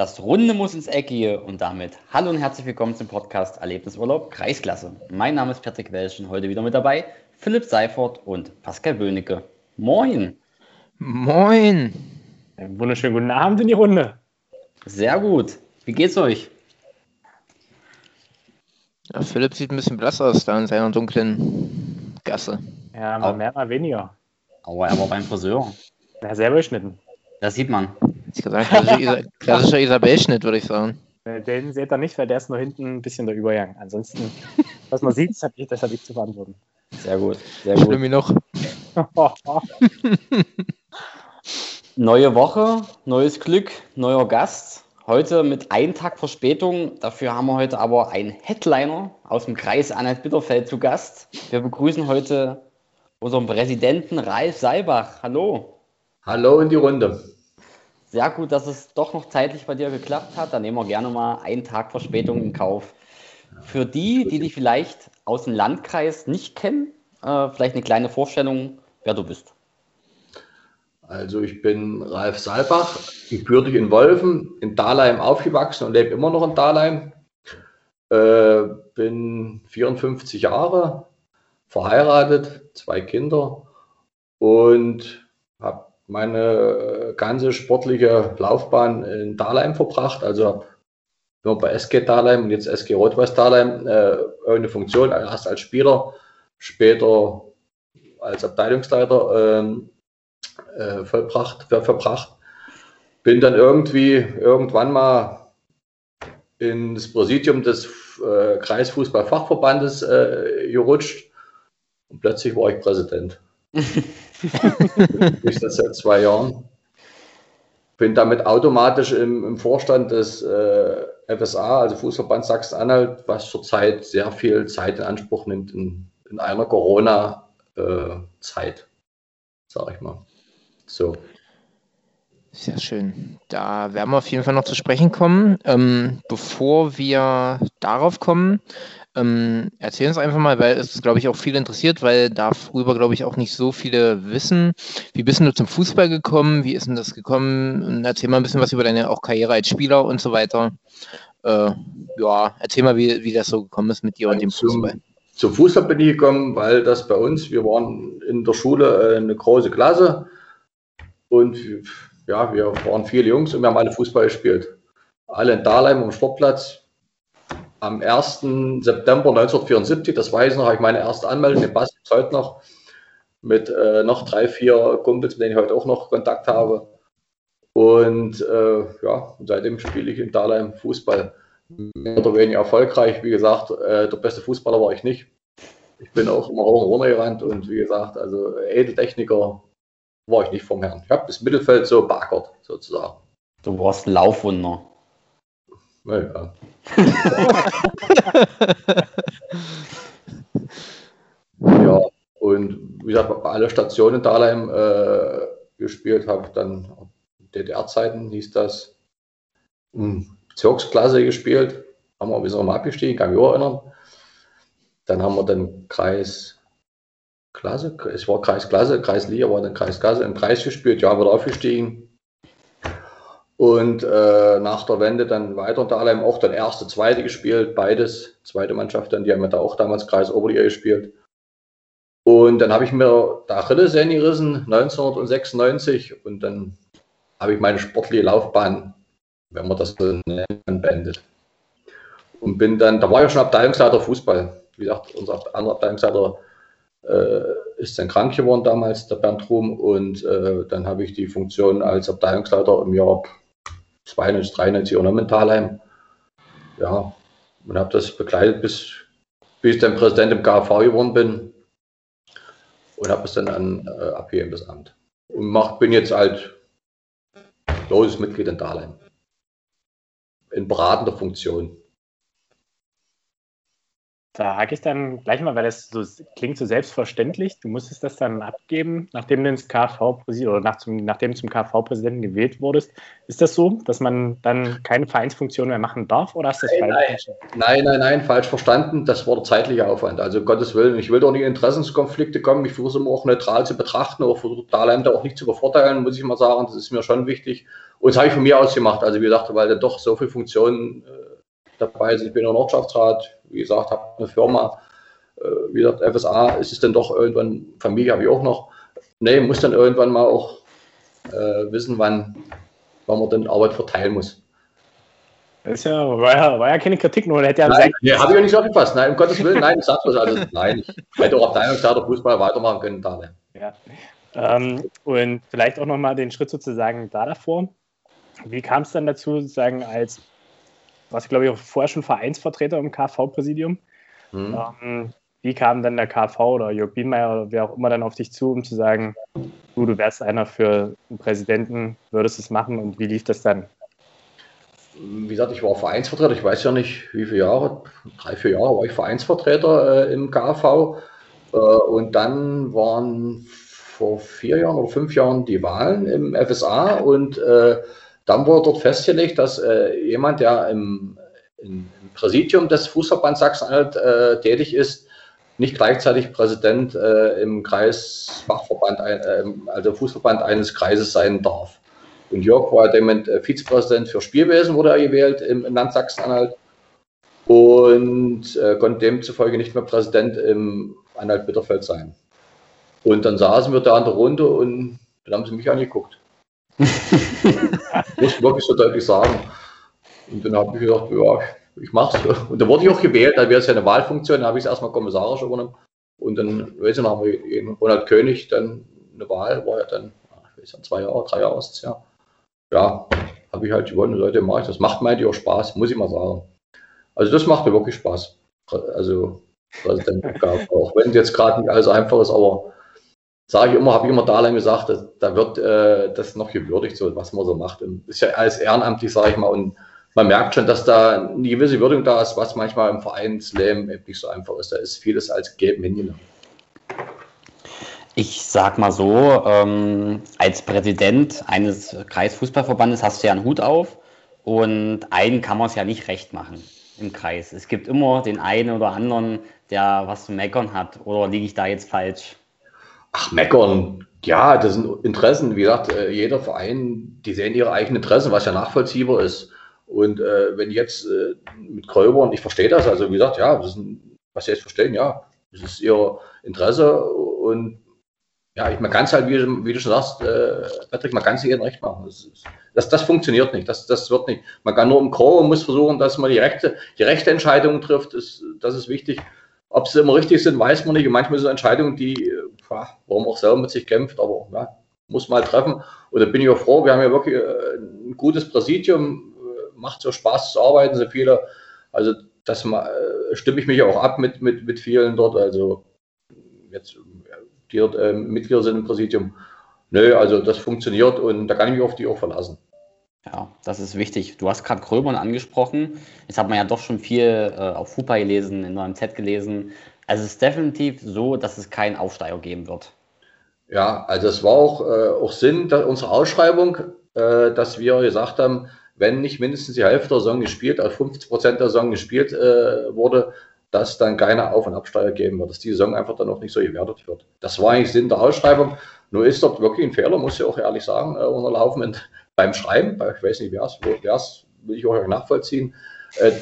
Das Runde muss ins Eckige und damit hallo und herzlich willkommen zum Podcast Erlebnisurlaub Kreisklasse. Mein Name ist Patrick Welschen, heute wieder mit dabei Philipp Seifert und Pascal Böhnecke. Moin! Moin! Einen wunderschönen guten Abend in die Runde. Sehr gut. Wie geht's euch? Ja, Philipp sieht ein bisschen blass aus da in seiner dunklen Gasse. Ja, mal mehr, mal weniger. Aber er war beim Friseur. Ja, selber geschnitten. Das sieht man. Ich gesagt, klassischer, klassischer Isabel-Schnitt, würde ich sagen. Äh, Den seht ihr nicht, weil der ist nur hinten ein bisschen der Übergang. Ansonsten, was man sieht, das habe ich, das hab ich zu verantworten. Sehr gut. Sehr gut. Schlimm noch. Neue Woche, neues Glück, neuer Gast. Heute mit einem Tag Verspätung. Dafür haben wir heute aber einen Headliner aus dem Kreis Anhalt-Bitterfeld zu Gast. Wir begrüßen heute unseren Präsidenten Ralf Seibach. Hallo. Hallo in die Runde. Sehr gut, dass es doch noch zeitlich bei dir geklappt hat. Dann nehmen wir gerne mal einen Tag Verspätung in Kauf. Für die, die dich vielleicht aus dem Landkreis nicht kennen, äh, vielleicht eine kleine Vorstellung, wer du bist. Also ich bin Ralf Saalbach, gebürtig in Wolfen, in Dahlheim aufgewachsen und lebe immer noch in Dahlheim. Äh, bin 54 Jahre, verheiratet, zwei Kinder und habe meine ganze sportliche Laufbahn in Dahlheim verbracht. Also nur bei SG Dahlheim und jetzt SG Rot-Weiß Dahlheim äh, irgendeine Funktion, erst als Spieler, später als Abteilungsleiter ähm, äh, vollbracht, ver verbracht. Bin dann irgendwie irgendwann mal ins Präsidium des äh, Kreisfußballfachverbandes äh, gerutscht und plötzlich war ich Präsident. ich das seit zwei Jahren. Bin damit automatisch im, im Vorstand des äh, FSA, also Fußverband Sachsen-Anhalt, was zurzeit sehr viel Zeit in Anspruch nimmt in, in einer Corona-Zeit, sage ich mal. So. Sehr schön. Da werden wir auf jeden Fall noch zu sprechen kommen. Ähm, bevor wir darauf kommen, ähm, erzähl uns einfach mal, weil es, glaube ich, auch viel interessiert, weil darüber, glaube ich, auch nicht so viele wissen. Wie bist du zum Fußball gekommen? Wie ist denn das gekommen? Und erzähl mal ein bisschen was über deine auch Karriere als Spieler und so weiter. Äh, ja, erzähl mal, wie, wie das so gekommen ist mit dir und dem Fußball. Zum Fußball bin ich gekommen, weil das bei uns, wir waren in der Schule äh, eine große Klasse und ja, wir waren viele Jungs und wir haben alle Fußball gespielt. Alle in Dahlheim am Sportplatz. Am 1. September 1974, das weiß ich noch, habe ich meine erste Anmeldung, den Pass heute noch, mit äh, noch drei, vier Kumpels, mit denen ich heute auch noch Kontakt habe. Und äh, ja, seitdem spiele ich in Dahlheim Fußball. Mehr oder weniger erfolgreich. Wie gesagt, äh, der beste Fußballer war ich nicht. Ich bin auch immer hoch und gerannt und wie gesagt, also Edeltechniker war ich nicht vom Herrn. Ich habe das Mittelfeld so beackert, sozusagen. Du warst Laufwunder. Naja. ja, und wie gesagt, alle Stationen in Dahlheim äh, gespielt habe, dann DDR-Zeiten hieß das, Bezirksklasse gespielt, haben wir bis mal abgestiegen, kann ich mich auch erinnern. Dann haben wir dann Kreis Klasse, es war Kreisklasse, Kreisliga war dann Kreisklasse, im Kreis gespielt, ja, wieder aufgestiegen. Und äh, nach der Wende dann weiter unter allem auch dann erste, zweite gespielt, beides, zweite Mannschaft dann, die haben ja da auch damals Kreis Oberliga gespielt. Und dann habe ich mir da Achillessehne gerissen, 1996, und dann habe ich meine sportliche Laufbahn, wenn man das so nennt, beendet. Und bin dann, da war ja schon Abteilungsleiter Fußball. Wie gesagt, unser anderer Abteilungsleiter äh, ist dann krank geworden damals, der Bernd Ruhm, und äh, dann habe ich die Funktion als Abteilungsleiter im Jahr 92, 93 übernommen in Thalheim. Ja, und habe das begleitet, bis, bis ich dann Präsident im KV geworden bin und habe es dann an, äh, abgegeben, das Amt. Und mach, bin jetzt halt loses Mitglied in Dahlheim. In beratender Funktion. Da hake ich dann gleich mal, weil das so klingt so selbstverständlich. Du musstest das dann abgeben, nachdem du ins KV oder nach zum, nachdem zum KV-Präsidenten gewählt wurdest. Ist das so, dass man dann keine Vereinsfunktion mehr machen darf oder hast du das nein, falsch nein, nein, nein, nein, falsch verstanden. Das war der zeitliche Aufwand. Also Gottes Willen, ich will doch nicht in Interessenskonflikte kommen. Ich versuche es immer auch neutral zu betrachten, aber versuche Talente auch nicht zu bevorteilen, muss ich mal sagen. Das ist mir schon wichtig. Und das habe ich von mir aus gemacht. Also wie gesagt, weil da doch so viele Funktionen äh, dabei sind. Ich bin in der Ortschaftsrat, wie gesagt, habe eine Firma, äh, wie gesagt, FSA, ist es dann doch irgendwann, Familie habe ich auch noch. Nee, muss dann irgendwann mal auch äh, wissen, wann, wann man dann Arbeit verteilen muss. Das ist ja, war, ja, war ja keine Kritik, nur hätte ja Nein, nee, habe ich auch nicht so aufgepasst. Nein, um Gottes Willen, nein, ich sag das. Also, nein, ich hätte auch Abteilungsleiter Fußball weitermachen können. Da, ne. ja. Ähm, und vielleicht auch nochmal den Schritt sozusagen da davor. Wie kam es dann dazu, sozusagen als warst, glaube ich, auch vorher schon Vereinsvertreter im KV-Präsidium. Mhm. Ähm, wie kam dann der KV oder Jörg Bienmeier oder wer auch immer dann auf dich zu, um zu sagen, du, du wärst einer für einen Präsidenten, würdest es machen und wie lief das dann? Wie gesagt, ich war Vereinsvertreter, ich weiß ja nicht, wie viele Jahre, drei, vier Jahre war ich Vereinsvertreter äh, im KV äh, und dann waren vor vier Jahren oder fünf Jahren die Wahlen im FSA und äh, dann wurde dort festgelegt, dass äh, jemand, der im, im, Präsidium des Fußverbands Sachsen-Anhalt äh, tätig ist, nicht gleichzeitig Präsident äh, im Kreisfachverband, äh, also Fußverband eines Kreises sein darf. Und Jörg war damit äh, Vizepräsident für Spielwesen, wurde er gewählt im, im Land Sachsen-Anhalt und äh, konnte demzufolge nicht mehr Präsident im Anhalt-Bitterfeld sein. Und dann saßen wir da in der Runde und dann haben sie mich angeguckt. muss ich wirklich so deutlich sagen. Und dann habe ich gedacht, ja, ich mache es. Und dann wurde ich auch gewählt, da wäre es ja eine Wahlfunktion, dann habe ich es erstmal kommissarisch übernommen. Und dann, weiß ich noch, haben wir in Ronald König dann eine Wahl, war ja dann, ich weiß ja, zwei Jahre, drei Jahre ist es ja. Ja, habe ich halt gewonnen, Leute, mache ich das. Macht mir auch Spaß, muss ich mal sagen. Also das macht mir wirklich Spaß. Also, Präsident auch wenn es jetzt gerade nicht alles einfach ist, aber sage ich immer, habe ich immer da lang gesagt, dass, da wird äh, das noch gewürdigt, so was man so macht. Ist ja alles ehrenamtlich, sage ich mal, und man merkt schon, dass da eine gewisse Würdigung da ist, was manchmal im Vereinsleben nicht so einfach ist. Da ist vieles als Geben hingenommen. Ich sag mal so, ähm, als Präsident eines Kreisfußballverbandes hast du ja einen Hut auf und einen kann man es ja nicht recht machen im Kreis. Es gibt immer den einen oder anderen, der was zu meckern hat. Oder liege ich da jetzt falsch? Ach, meckern. Ja, das sind Interessen. Wie gesagt, äh, jeder Verein, die sehen ihre eigenen Interessen, was ja nachvollziehbar ist. Und äh, wenn jetzt äh, mit Kräubern, ich verstehe das, also wie gesagt, ja, das ist ein, was sie jetzt verstehen, ja, das ist ihr Interesse und ja, ich, man kann es halt, wie, wie, du schon sagst, äh, Patrick, man kann es jedem recht machen. Das, das, das, funktioniert nicht, das, das wird nicht. Man kann nur im Chor und muss versuchen, dass man die rechte, die rechte Entscheidung trifft, das, das ist wichtig. Ob sie immer richtig sind, weiß man nicht. Und manchmal sind Entscheidungen, die, äh, warum auch selber mit sich kämpft, aber ja, muss mal treffen. Und da bin ich auch froh, wir haben ja wirklich äh, ein gutes Präsidium, äh, macht so Spaß zu arbeiten, so viele. Also das äh, stimme ich mich auch ab mit, mit, mit vielen dort. Also jetzt, die äh, Mitglieder sind im Präsidium. Nö, also das funktioniert und da kann ich mich auf die auch verlassen. Ja, das ist wichtig. Du hast gerade Gröbern angesprochen. Jetzt hat man ja doch schon viel äh, auf FUPA gelesen, in eurem Z gelesen. Also es ist definitiv so, dass es keinen Aufsteiger geben wird. Ja, also es war auch, äh, auch Sinn unserer Ausschreibung, äh, dass wir gesagt haben, wenn nicht mindestens die Hälfte der Saison gespielt, also 50 Prozent der Saison gespielt äh, wurde, dass dann keine Auf- und Absteiger geben wird, dass die Saison einfach dann auch nicht so gewertet wird. Das war eigentlich Sinn der Ausschreibung. Nur ist dort wirklich ein Fehler, muss ich auch ehrlich sagen, äh, unterlaufen beim Schreiben, ich weiß nicht, wer es, will ich auch nachvollziehen. Äh,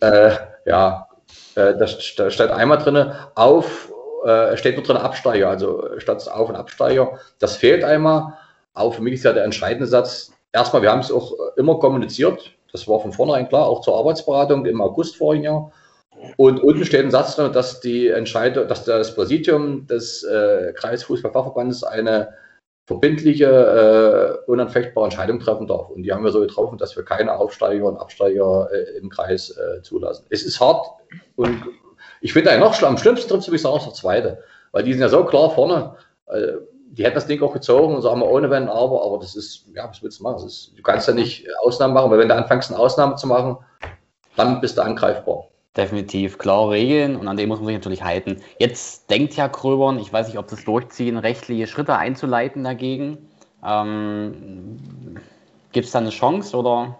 äh, ja, äh, da, steht einmal drin, auf, äh, steht nur drin Absteiger, also statt Auf- und Absteiger. Das fehlt einmal. Aber für mich ist ja der entscheidende Satz, erstmal, wir haben es auch immer kommuniziert, das war von vornherein klar, auch zur Arbeitsberatung im August vorigen Jahr. Und unten steht ein Satz drin, dass die Entscheidung, dass das Präsidium des äh, Kreisfußballfachverbandes eine verbindliche, äh, unanfechtbare Entscheidung treffen darf. Und die haben wir so getroffen, dass wir keine Aufsteiger und Absteiger äh, im Kreis äh, zulassen. Es ist hart und ich finde eigentlich noch schlimm. Am schlimmsten trifft es mich auch der zweite, weil die sind ja so klar vorne. Äh, die hätten das Ding auch gezogen und sagen wir ohne Wenn, aber, aber das ist, ja, was willst du machen? Ist, du kannst ja nicht Ausnahmen machen, weil wenn du anfängst, eine Ausnahme zu machen, dann bist du angreifbar. Definitiv klare Regeln und an dem muss man sich natürlich halten. Jetzt denkt ja Kröbern, ich weiß nicht, ob das durchziehen, rechtliche Schritte einzuleiten dagegen. Ähm, Gibt es da eine Chance oder?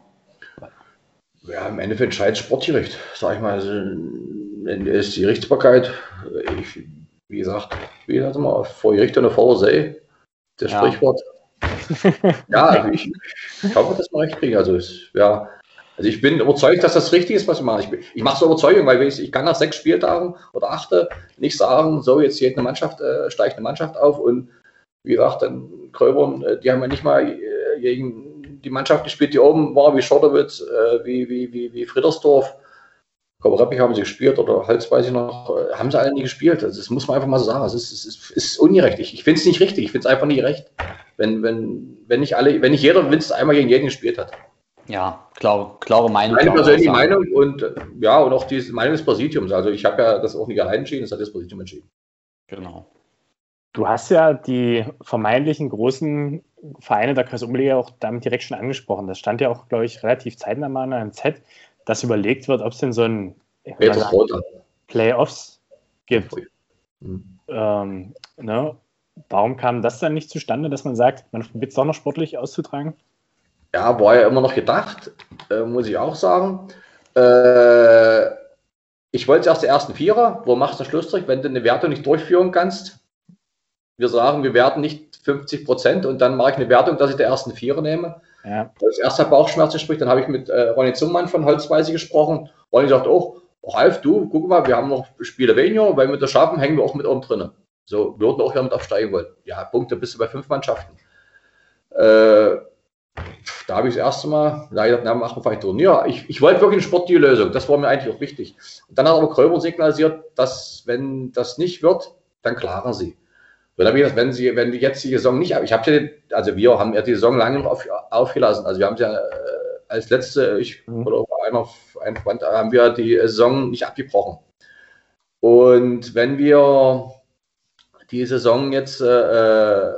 Ja, im Endeffekt entscheidet Sportgericht, sag ich mal. Also, ist die Gerichtsbarkeit, ich, wie gesagt, wie gesagt mal, vor Gericht und vor See, das ja. Sprichwort. ja, ich, ich hoffe, dass wir recht kriegen. Also, es, ja, also ich bin überzeugt, dass das richtig ist, was ich mache. Ich, ich mache es Überzeugung, weil ich, ich, kann nach sechs Spieltagen oder achte nicht sagen, so jetzt geht eine Mannschaft, äh, steigt eine Mannschaft auf und wie gesagt, dann Kröbern, äh, die haben ja nicht mal äh, gegen die Mannschaft gespielt, die oben war, wie Schotterwitz, äh, wie, wie, wie, wie Friedersdorf. Kobereppich haben sie gespielt oder Hals weiß ich noch, äh, haben sie alle nie gespielt. Also das muss man einfach mal so sagen. Es ist, ist, ist ungerecht. Ich, ich finde es nicht richtig. Ich finde es einfach nicht recht, wenn, wenn, wenn nicht alle, wenn nicht jeder Winst einmal gegen jeden gespielt hat. Ja, klar, klare Meinung. Meine persönliche Meinung und ja, und auch die Meinung des Präsidiums. Also ich habe ja das auch nicht allein entschieden, das hat das Präsidium entschieden. Genau. Du hast ja die vermeintlichen großen Vereine der Kreisumliga auch damit direkt schon angesprochen. Das stand ja auch, glaube ich, relativ zeitnah mal in einem Z, dass überlegt wird, ob es denn so ein sagen, Playoffs gibt. Mhm. Ähm, ne? Warum kam das dann nicht zustande, dass man sagt, man probiert es doch noch sportlich auszutragen? Ja, war ja immer noch gedacht, äh, muss ich auch sagen. Äh, ich wollte erst die ersten Vierer. Wo machst du Schlussstrich, wenn du eine Wertung nicht durchführen kannst? Wir sagen, wir werten nicht 50 Prozent und dann mache ich eine Wertung, dass ich die ersten Vierer nehme. Ja. Als erster Bauchschmerzen spricht, dann habe ich mit äh, Ronny Zummann von Holzweise gesprochen. Ronny sagt, oh, Ralf, du, guck mal, wir haben noch Spiele weniger, wenn wir das schaffen, hängen wir auch mit oben drinnen. So, wir würden auch damit aufsteigen wollen. Ja, Punkte bist du bei fünf Mannschaften. Äh, da habe ich das erste Mal da gedacht, na, machen wir vielleicht Turnier. Ich, ich wollte wirklich eine sportliche Lösung, das war mir eigentlich auch wichtig. Und dann hat aber Krömer signalisiert, dass wenn das nicht wird, dann klaren sie. Und dann habe ich wenn sie, wenn die jetzt die Saison nicht, ich habe ja, also wir haben ja die Saison lange auf, aufgelassen. Also wir haben ja äh, als letzte, ich mhm. oder einer, ein Freund, haben wir die Saison nicht abgebrochen. Und wenn wir die Saison jetzt äh, äh,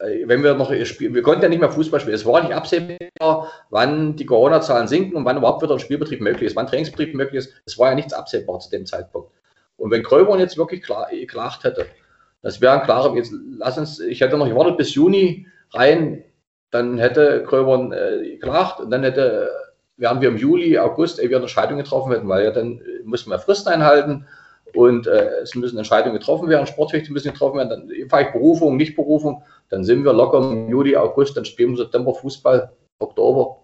wenn wir noch spielen, wir konnten ja nicht mehr Fußball spielen. Es war nicht absehbar, wann die Corona-Zahlen sinken und wann überhaupt wieder ein Spielbetrieb möglich ist, wann Trainingsbetrieb möglich ist. Es war ja nichts absehbar zu dem Zeitpunkt. Und wenn Kröbern jetzt wirklich klar, geklagt hätte, das wäre ein klarer, jetzt lass uns, ich hätte noch gewartet bis Juni rein, dann hätte Kröbern äh, geklagt und dann hätte, wären wir im Juli, August, ehe wir eine Entscheidung getroffen hätten, weil ja dann äh, mussten wir Fristen einhalten und äh, es müssen Entscheidungen getroffen werden, Sportrechte müssen getroffen werden, dann vielleicht Berufung, nicht Berufung, dann sind wir locker im Juli, August, dann spielen wir September Fußball, Oktober.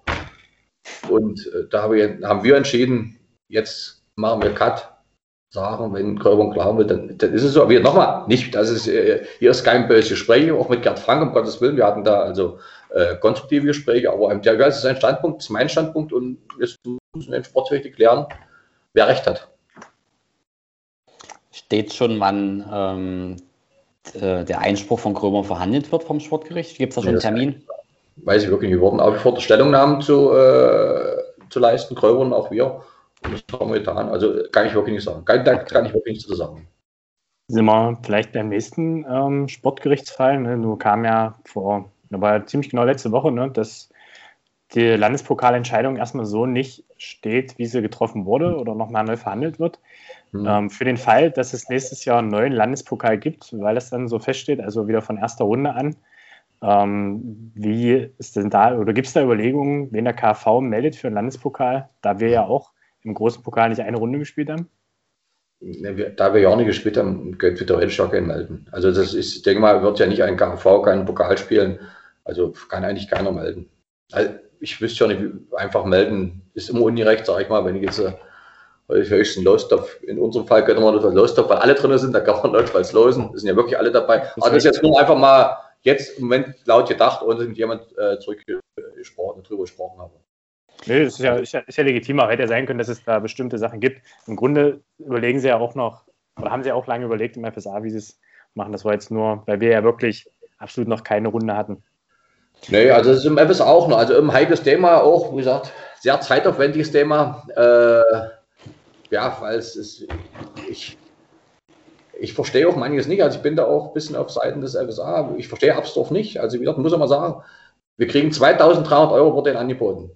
Und äh, da haben wir entschieden, jetzt machen wir Cut, sagen, wenn Gröbern klar wird, dann, dann ist es so. Wir nochmal, nicht, das ist, äh, hier ist kein böses Gespräch, auch mit Gerd Frank, um Gottes Willen, wir hatten da also äh, konstruktive Gespräche, aber der das ist sein Standpunkt, ist mein Standpunkt und jetzt müssen wir im Sportrechte klären, wer recht hat. Steht schon, wann ähm, äh, der Einspruch von Krömer verhandelt wird vom Sportgericht? Gibt es da schon einen Termin? Weiß ich wirklich nicht. Wir wurden aufgefordert, Stellungnahmen zu, äh, zu leisten, Krömer und auch wir. Und das haben wir getan. Also kann ich wirklich nicht sagen. Kann, da kann ich wirklich nichts zu sagen. Sind wir vielleicht beim nächsten ähm, Sportgerichtsfall? Ne? Nur kam ja vor, da war ja ziemlich genau letzte Woche, ne, dass die Landespokalentscheidung erstmal so nicht steht, wie sie getroffen wurde oder nochmal neu verhandelt wird. Mhm. Ähm, für den Fall, dass es nächstes Jahr einen neuen Landespokal gibt, weil es dann so feststeht, also wieder von erster Runde an, ähm, wie ist denn da, oder gibt es da Überlegungen, wen der KV meldet für einen Landespokal, da wir ja auch im großen Pokal nicht eine Runde gespielt haben? Da wir ja auch nicht gespielt haben, könnte wir theoretisch auch keinen melden. Also das ist, ich denke mal, wird ja nicht ein KV keinen Pokal spielen. Also kann eigentlich keiner melden. Also ich wüsste ja nicht, einfach melden ist immer ungerecht, sage ich mal, wenn ich jetzt äh, höchsten Lostopf. In unserem Fall könnte man das als Lostopf, weil alle drin sind, da kann man notfalls losen. Es sind ja wirklich alle dabei. Aber das ist jetzt nur einfach mal jetzt im Moment laut gedacht, ohne dass mit jemand äh, zurückgesprochen, drüber gesprochen habe. Nee, das ist ja, ist ja, ist ja legitim, auch hätte ja sein können, dass es da bestimmte Sachen gibt. Im Grunde überlegen sie ja auch noch, oder haben sie auch lange überlegt im FSA, wie sie es machen. Das war jetzt nur, weil wir ja wirklich absolut noch keine Runde hatten. Nee, also es ist im FSA auch noch, also im heikles Thema auch, wie gesagt, sehr zeitaufwendiges Thema. Äh, ja, weil es ist, ich, ich verstehe auch manches nicht. Also ich bin da auch ein bisschen auf Seiten des FSA. Ich verstehe Absdorf nicht. Also wie gesagt, muss ich mal sagen, wir kriegen 2300 Euro wurde ihnen angeboten.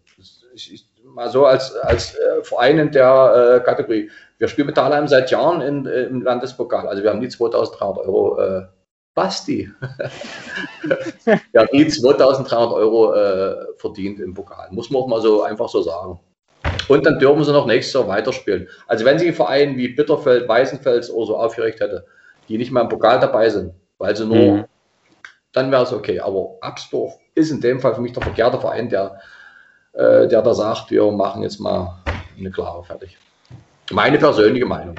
Ich, ich, mal so als, als äh, Verein in der äh, Kategorie. Wir spielen mit Dahlheim seit Jahren in, äh, im Landespokal. Also wir haben nie 2300 Euro. Äh, Basti. haben nie 2300 Euro äh, verdient im Pokal. Muss man auch mal so einfach so sagen. Und dann dürfen sie noch nächstes Jahr weiterspielen. Also wenn sich ein Verein wie Bitterfeld, Weißenfels oder so aufgeregt hätte, die nicht mal im Pokal dabei sind, weil sie nur, mhm. dann wäre es okay. Aber Absdorf ist in dem Fall für mich der verkehrte Verein, der, äh, der da sagt, wir machen jetzt mal eine klare fertig. Meine persönliche Meinung.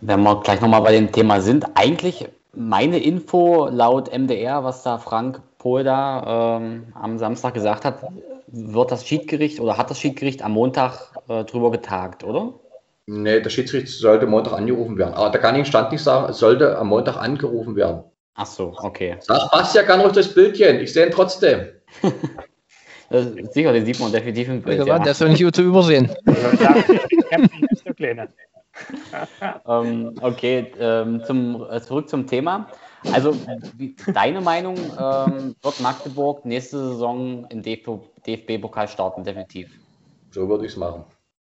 Wenn wir gleich nochmal bei dem Thema sind, eigentlich meine Info laut MDR, was da Frank Pohl da ähm, am Samstag gesagt hat, wird das Schiedgericht oder hat das Schiedgericht am Montag äh, drüber getagt, oder? Nee, der Schiedsrichter sollte Montag angerufen werden. Aber da kann ich Stand nicht sagen, es sollte am Montag angerufen werden. Ach so, okay. Sag, passt ja gar nicht durchs Bildchen. Ich sehe ihn trotzdem. sicher, den sieht man definitiv im Bild. Ja. Der ist doch nicht zu übersehen. ähm, okay, ähm, zum, äh, zurück zum Thema. Also, wie, deine Meinung, ähm, wird Magdeburg nächste Saison im DFB-Pokal starten, definitiv? So würde ich es machen.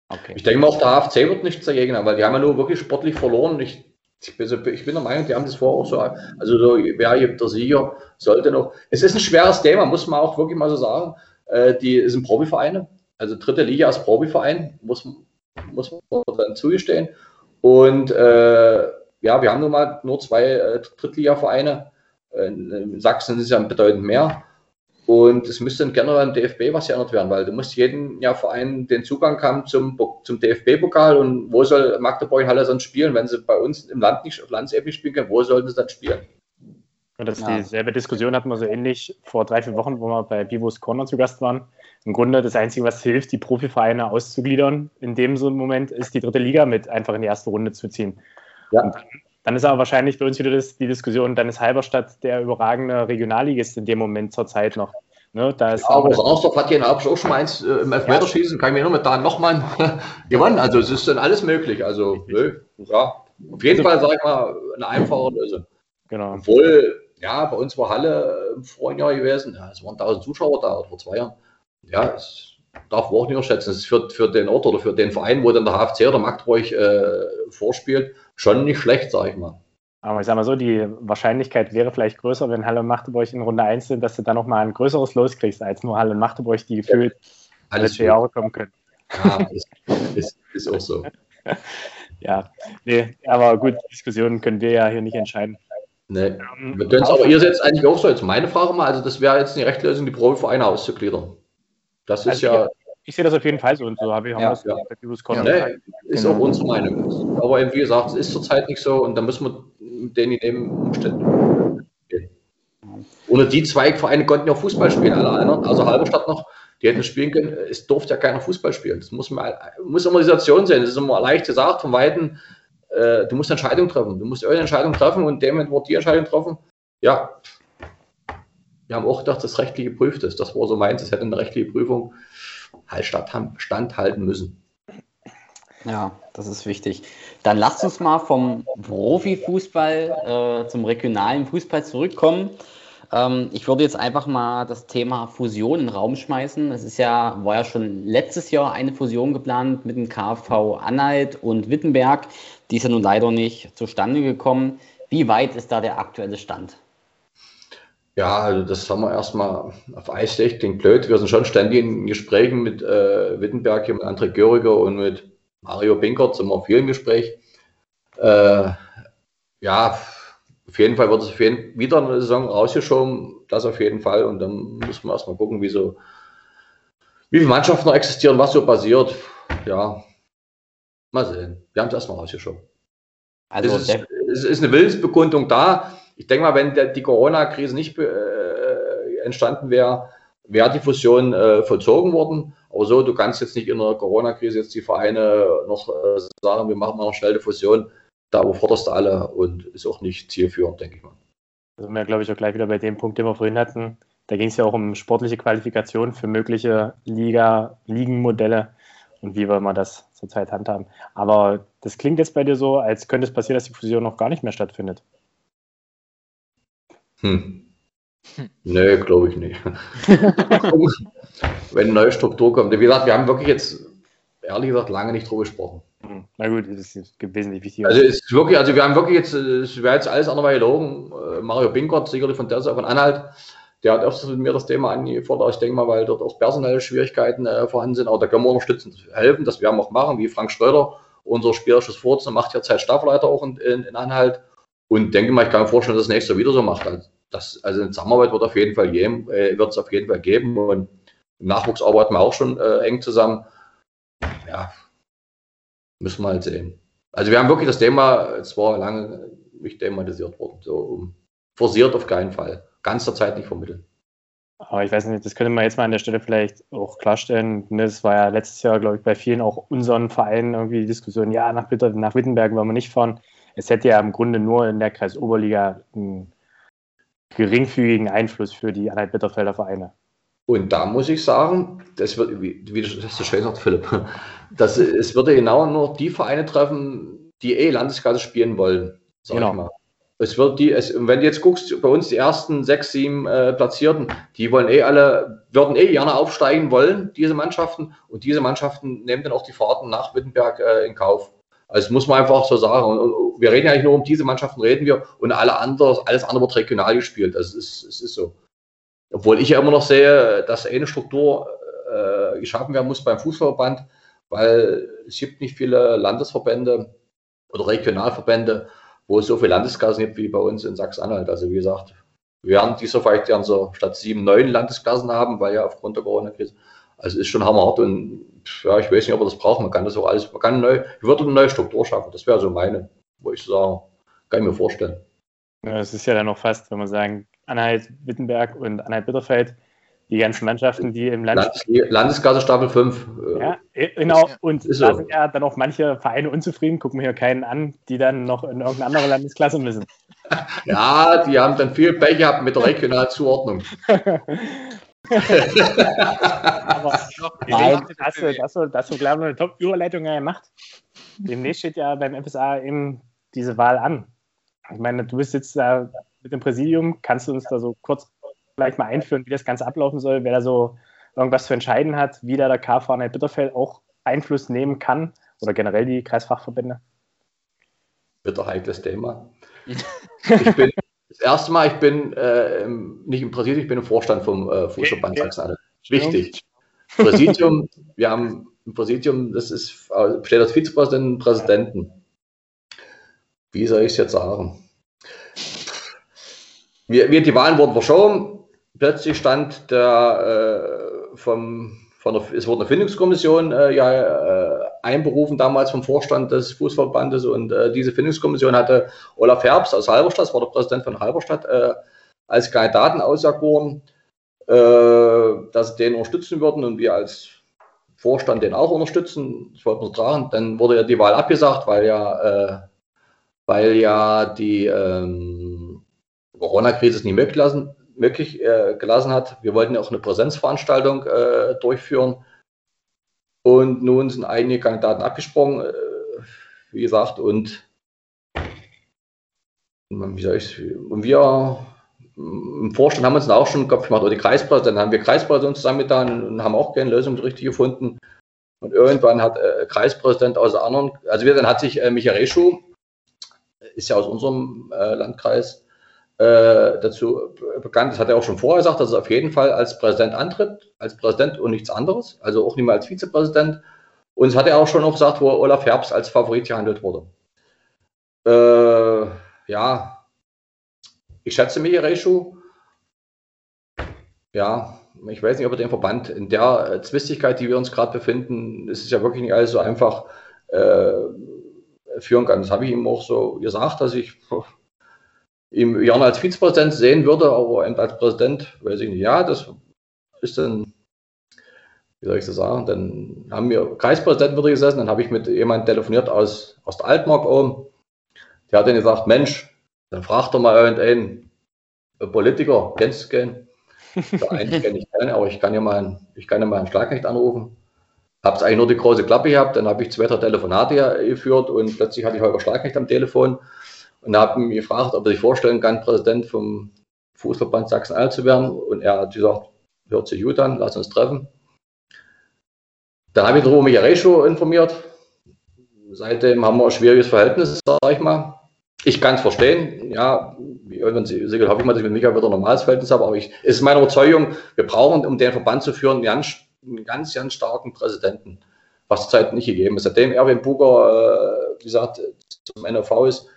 Okay. Ich denke mal, auch der HFC wird nichts dagegen haben, weil die haben ja nur wirklich sportlich verloren. Ich, ich, bin, ich bin der Meinung, die haben das vorher auch so. Also, so, wer der Sieger sollte noch. Es ist ein schweres Thema, muss man auch wirklich mal so sagen. Äh, die sind Profivereine. Also, dritte Liga ist Profiverein, muss, muss man dann zugestehen. Und äh, ja, wir haben nun mal nur zwei äh, Drittliga-Vereine. In Sachsen ist es ja bedeutend mehr. Und es müsste dann generell im DFB was geändert werden, weil du musst jeden ja, Verein den Zugang haben zum, zum DFB-Pokal und wo soll Magdeburg Halle sonst spielen, wenn sie bei uns im Land nicht auf Landesebene spielen können, wo sollten sie dann spielen? Und das ja. dieselbe Diskussion hatten wir so ähnlich vor drei, vier Wochen, wo wir bei Bibos Corner zu Gast waren. Im Grunde das Einzige, was hilft, die Profivereine auszugliedern, in dem so Moment, ist die dritte Liga mit einfach in die erste Runde zu ziehen. Ja. Und dann ist aber wahrscheinlich bei uns wieder das, die Diskussion, dann ist Halberstadt der überragende Regionalligist in dem Moment zur Zeit noch. Ne, da ist ja, aber Rangsdorf hat hier auch schon mal eins äh, im Elfmeterschießen, kann ich mir nur mit da nochmal gewonnen. Also es ist dann alles möglich. Also nö, ja, auf jeden also, Fall, sag ich mal, eine einfache Lösung. Genau. Obwohl, ja, bei uns war Halle im vorigen Jahr gewesen, ja, es waren 1000 Zuschauer da, vor zwei Jahren. Ja, es darf man auch nicht unterschätzen. Es ist für, für den Ort oder für den Verein, wo dann der HFC oder Magdeburg äh, vorspielt, schon nicht schlecht, sage ich mal. Aber ich sage mal so, die Wahrscheinlichkeit wäre vielleicht größer, wenn Halle und Magdeburg in Runde 1 sind, dass du dann nochmal ein größeres Los kriegst, als nur Halle und Magdeburg, die gefühlt ja, alle vier Jahre kommen können. Ja, ist, ist, ist auch so. ja, nee, aber gut, Diskussionen können wir ja hier nicht entscheiden. Nee. Ähm, wir können aber ihr setzt eigentlich auch so. Jetzt meine Frage mal, also das wäre jetzt eine Rechtlösung, die Profivereine auszugliedern. Das ist also ja. Ich sehe das auf jeden Fall so und so habe ich auch ja, das ja. ja Ist auch unsere Meinung. Aber eben, wie gesagt, es ist zurzeit nicht so und da müssen wir mit denen in dem Umständen gehen. Ohne die zwei Vereine konnten ja Fußball spielen, alle anderen, also Halberstadt noch, die hätten spielen können. Es durfte ja keiner Fußball spielen. Das muss man muss immer die Situation sehen. Das ist immer leicht gesagt, von Weitem, äh, du musst Entscheidungen treffen. Du musst irgendeine Entscheidung treffen und dem Moment wird die Entscheidung getroffen. Ja, wir haben auch gedacht, dass das rechtlich geprüft ist. Das war so meins, es hätte eine rechtliche Prüfung halt standhalten müssen. Ja, das ist wichtig. Dann lasst uns mal vom Profifußball äh, zum regionalen Fußball zurückkommen. Ähm, ich würde jetzt einfach mal das Thema Fusion in den Raum schmeißen. Es ist ja, war ja schon letztes Jahr eine Fusion geplant mit dem KV Anhalt und Wittenberg. Die ist ja nun leider nicht zustande gekommen. Wie weit ist da der aktuelle Stand? Ja, also das haben wir erstmal auf Eis gelegt, klingt blöd. Wir sind schon ständig in Gesprächen mit äh, Wittenberg, hier mit André Göriger und mit Mario Pinkert, sind wir viel im Gespräch. Äh, ja, auf jeden Fall wird es auf jeden, wieder eine Saison rausgeschoben, das auf jeden Fall. Und dann müssen wir erstmal gucken, wie so, wie viele Mannschaften noch existieren, was so passiert. Ja, mal sehen. Wir haben es erstmal rausgeschoben. Also es ist, es ist eine Willensbekundung da ich denke mal, wenn der, die Corona-Krise nicht äh, entstanden wäre, wäre die Fusion äh, vollzogen worden. Aber so, du kannst jetzt nicht in der Corona-Krise jetzt die Vereine noch äh, sagen, wir machen mal noch schnell eine Fusion. Da überforderst du alle und ist auch nicht zielführend, denke ich mal. Da sind wir, glaube ich, auch gleich wieder bei dem Punkt, den wir vorhin hatten. Da ging es ja auch um sportliche Qualifikation für mögliche Liga, Ligenmodelle und wie wollen wir das zurzeit handhaben. Aber das klingt jetzt bei dir so, als könnte es passieren, dass die Fusion noch gar nicht mehr stattfindet. Hm. Hm. Nö, glaube ich nicht. Wenn eine neue Struktur kommt. Wie gesagt, wir haben wirklich jetzt, ehrlich gesagt, lange nicht drüber gesprochen. Hm. Na gut, das ist wesentlich wichtiger. Also es ist wirklich, also wir haben wirklich jetzt, es wäre jetzt alles andere gelogen. Äh, Mario Binkert, sicherlich von der Seite von Anhalt, der hat öfters mit mir das Thema angefordert. Ich denke mal, weil dort auch personelle Schwierigkeiten äh, vorhanden sind, aber da können wir unterstützen, helfen, das werden wir auch machen, wie Frank Schröder, unser spielerisches Vorsitzender, macht ja Zeit Staffelleiter auch in, in, in, Anhalt. Und denke mal, ich kann mir vorstellen, dass das nächste wieder so macht. Also, das, also eine Zusammenarbeit wird auf jeden Fall geben, äh, wird es auf jeden Fall geben. Und im Nachwuchs arbeiten wir auch schon äh, eng zusammen. Ja, müssen wir halt sehen. Also wir haben wirklich das Thema, es war lange nicht thematisiert worden, so forciert auf keinen Fall ganz der Zeit nicht vermitteln. Aber ich weiß nicht, das könnte man jetzt mal an der Stelle vielleicht auch klarstellen. Das war ja letztes Jahr, glaube ich, bei vielen auch unseren Vereinen irgendwie die Diskussion, ja, nach, nach Wittenberg wollen wir nicht fahren. Es hätte ja im Grunde nur in der Kreisoberliga einen geringfügigen Einfluss für die Anhalt-Bitterfelder Vereine. Und da muss ich sagen, das wird, wie, wie das so schön sagt, Philipp, dass es würde genau nur die Vereine treffen, die eh Landesklasse spielen wollen. Genau. Es wird die, es, wenn du jetzt guckst, bei uns die ersten sechs, sieben äh, Platzierten, die wollen eh alle, würden eh gerne aufsteigen wollen, diese Mannschaften. Und diese Mannschaften nehmen dann auch die Fahrten nach Wittenberg äh, in Kauf. Also das muss man einfach so sagen. Und, wir reden ja nicht nur um diese Mannschaften, reden wir und alle andere, alles andere wird regional gespielt. Also es ist, es ist so. Obwohl ich ja immer noch sehe, dass eine Struktur äh, geschaffen werden muss beim Fußballverband, weil es gibt nicht viele Landesverbände oder Regionalverbände, wo es so viele Landesklassen gibt wie bei uns in Sachsen-Anhalt. Also wie gesagt, wir werden dieser vielleicht gern so statt sieben, neun Landesklassen haben, weil ja aufgrund der Corona-Krise. Also ist schon hammerhart und ja, ich weiß nicht, ob wir das brauchen. Man kann das auch alles, man kann neu, ich würde eine neue Struktur schaffen. Das wäre so meine, wo ich sage, kann ich mir vorstellen. Ja, es ist ja dann noch fast, wenn man sagen, Anhalt, Wittenberg und Anhalt Bitterfeld die ganzen Mannschaften, die im Land Landes Landesklasse Staffel 5. Äh, ja, äh, genau. Und da so. sind ja dann auch manche Vereine unzufrieden, gucken wir hier keinen an, die dann noch in irgendeine andere Landesklasse müssen. Ja, die haben dann viel Pech gehabt mit der Regionalzuordnung. Aber Nein, hast du, das, das du glaube ich, eine Top-Überleitung gemacht. Demnächst steht ja beim FSA eben diese Wahl an. Ich meine, du bist jetzt da mit dem Präsidium. Kannst du uns da so kurz vielleicht mal einführen, wie das Ganze ablaufen soll, wer da so irgendwas zu entscheiden hat, wie da der KV an Bitterfeld auch Einfluss nehmen kann oder generell die Kreisfachverbände? Wird ein heikles Thema. ich bin das erste Mal, ich bin äh, nicht im Präsidium, ich bin im Vorstand vom äh, Fußballverband okay, Sachsen. Wichtig. Präsidium, wir haben ein Präsidium, das ist, äh, besteht aus Vizepräsidenten und Präsidenten. Wie soll ich es jetzt sagen? Wir, wir, die Wahlen wurden verschoben, plötzlich stand der äh, vom, von der, es wurde eine Findungskommission äh, ja, äh, einberufen, damals vom Vorstand des Fußballbandes und äh, diese Findungskommission hatte Olaf Herbst aus Halberstadt, war der Präsident von Halberstadt, äh, als Kandidaten auserkoren, äh, dass sie den unterstützen würden und wir als Vorstand den auch unterstützen. Das wollten wir tragen. Dann wurde ja die Wahl abgesagt, weil ja, weil ja die ähm, Corona-Krise es nicht möglich lassen, möglich äh, gelassen hat. Wir wollten ja auch eine Präsenzveranstaltung äh, durchführen. Und nun sind einige Kandidaten abgesprungen, äh, wie gesagt, und wie soll ich wir im Vorstand haben uns dann auch schon Kopf gemacht, oder die Kreispräsidenten, dann haben wir Kreispräsidenten zusammengetan und haben auch keine Lösung richtig gefunden. Und irgendwann hat äh, Kreispräsident aus anderen, also wir, dann hat sich äh, Michael Reschuh, ist ja aus unserem äh, Landkreis, äh, dazu bekannt, das hat er auch schon vorher gesagt, dass er auf jeden Fall als Präsident antritt, als Präsident und nichts anderes, also auch nicht mehr als Vizepräsident. Und es hat er auch schon noch gesagt, wo Olaf Herbst als Favorit gehandelt wurde. Äh, ja, ich schätze Michael Reschu. Ja, ich weiß nicht, ob er den Verband in der Zwistigkeit, die wir uns gerade befinden, ist es ja wirklich nicht alles so einfach äh, führen kann. Das habe ich ihm auch so gesagt, dass ich ihm gerne als Vizepräsident sehen würde, aber als Präsident weiß ich nicht. Ja, das ist dann, wie soll ich das sagen, dann haben wir Kreispräsident wieder gesessen, dann habe ich mit jemandem telefoniert aus, aus der Altmark oben. Der hat dann gesagt, Mensch, dann frag doch mal irgendeinen Politiker, kennst du keinen? Einen kenne ich keinen, aber ich kann ja mal, einen, ich kann ja mal einen Schlagrecht anrufen. Hab's eigentlich nur die große Klappe gehabt, dann habe ich zwei, drei Telefonate geführt und plötzlich hatte ich Holger Schlagrecht am Telefon und habe ihn gefragt, ob er sich vorstellen kann, Präsident vom Fußballband Sachsen-Anhalt zu werden. Und er hat gesagt, hört sich gut an, lass uns treffen. Dann habe ich darüber Michael Recho informiert. Seitdem haben wir ein schwieriges Verhältnis, sage ich mal. Ich kann es verstehen, ja, irgendwann hoffe ich mal, dass ich mit Michael wieder ein normales Verhältnis habe, aber ich, es ist meine Überzeugung, wir brauchen, um den Verband zu führen, einen ganz, einen ganz, ganz starken Präsidenten, was zurzeit nicht gegeben ist. Seitdem Erwin Buger, äh, wie gesagt, zum NOV ist,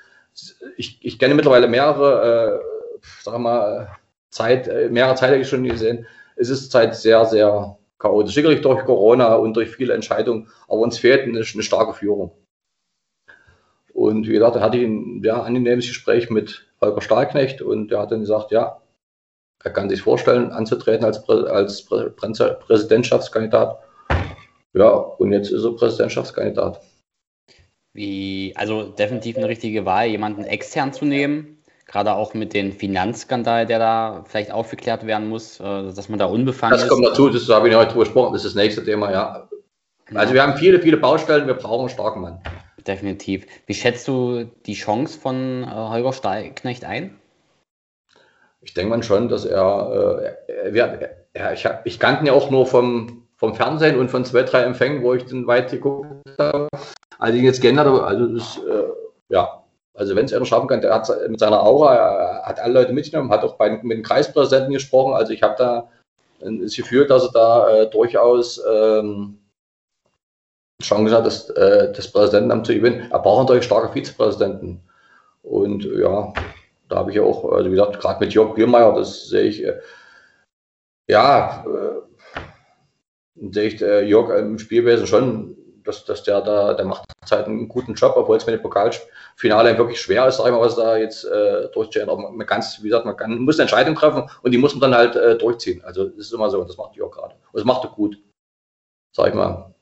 ich, ich kenne mittlerweile mehrere, äh, wir mal, Zeit, äh, mehrere Zeit ich schon gesehen, es ist zurzeit sehr, sehr chaotisch. Sicherlich durch Corona und durch viele Entscheidungen, aber uns fehlt eine, eine starke Führung. Und wie gesagt, da hatte ich ein ja, angenehmes Gespräch mit Holger Stahlknecht und der hat dann gesagt, ja, er kann sich vorstellen, anzutreten als, als Präsidentschaftskandidat. Ja, und jetzt ist er Präsidentschaftskandidat. Wie, also definitiv eine richtige Wahl, jemanden extern zu nehmen, gerade auch mit dem Finanzskandal, der da vielleicht aufgeklärt werden muss, äh, dass man da unbefangen ist. Das kommt dazu, das habe ich heute gesprochen, das ist das nächste Thema, ja. Genau. Also wir haben viele, viele Baustellen, wir brauchen einen starken Mann. Definitiv. Wie schätzt du die Chance von äh, Holger Stahlknecht ein? Ich denke mal schon, dass er, äh, er, er ich, ich kannte ihn ja auch nur vom, vom Fernsehen und von zwei, drei Empfängen, wo ich dann weit geguckt habe. Als ich ihn jetzt geändert also das, äh, ja, also wenn es einer schaffen kann, der hat mit seiner Aura, er hat alle Leute mitgenommen, hat auch bei, mit dem Kreispräsidenten gesprochen. Also ich habe da das Gefühl, dass er da äh, durchaus ähm, Chance hat, das, äh, das Präsidentenamt zu gewinnen. Er braucht natürlich starke Vizepräsidenten. Und ja, da habe ich auch, also wie gesagt, gerade mit Jörg Biermeier, das sehe ich, äh, ja, äh, sehe ich äh, Jörg im Spielwesen schon, dass, dass der da, der macht halt einen guten Job, obwohl es mit dem Pokalfinale wirklich schwer ist, sag ich mal, was da jetzt äh, durchzustellen. Aber man kann wie gesagt, man kann, muss eine Entscheidung treffen und die muss man dann halt äh, durchziehen. Also das ist immer so und das macht Jörg gerade. Und das macht er gut, sag ich mal.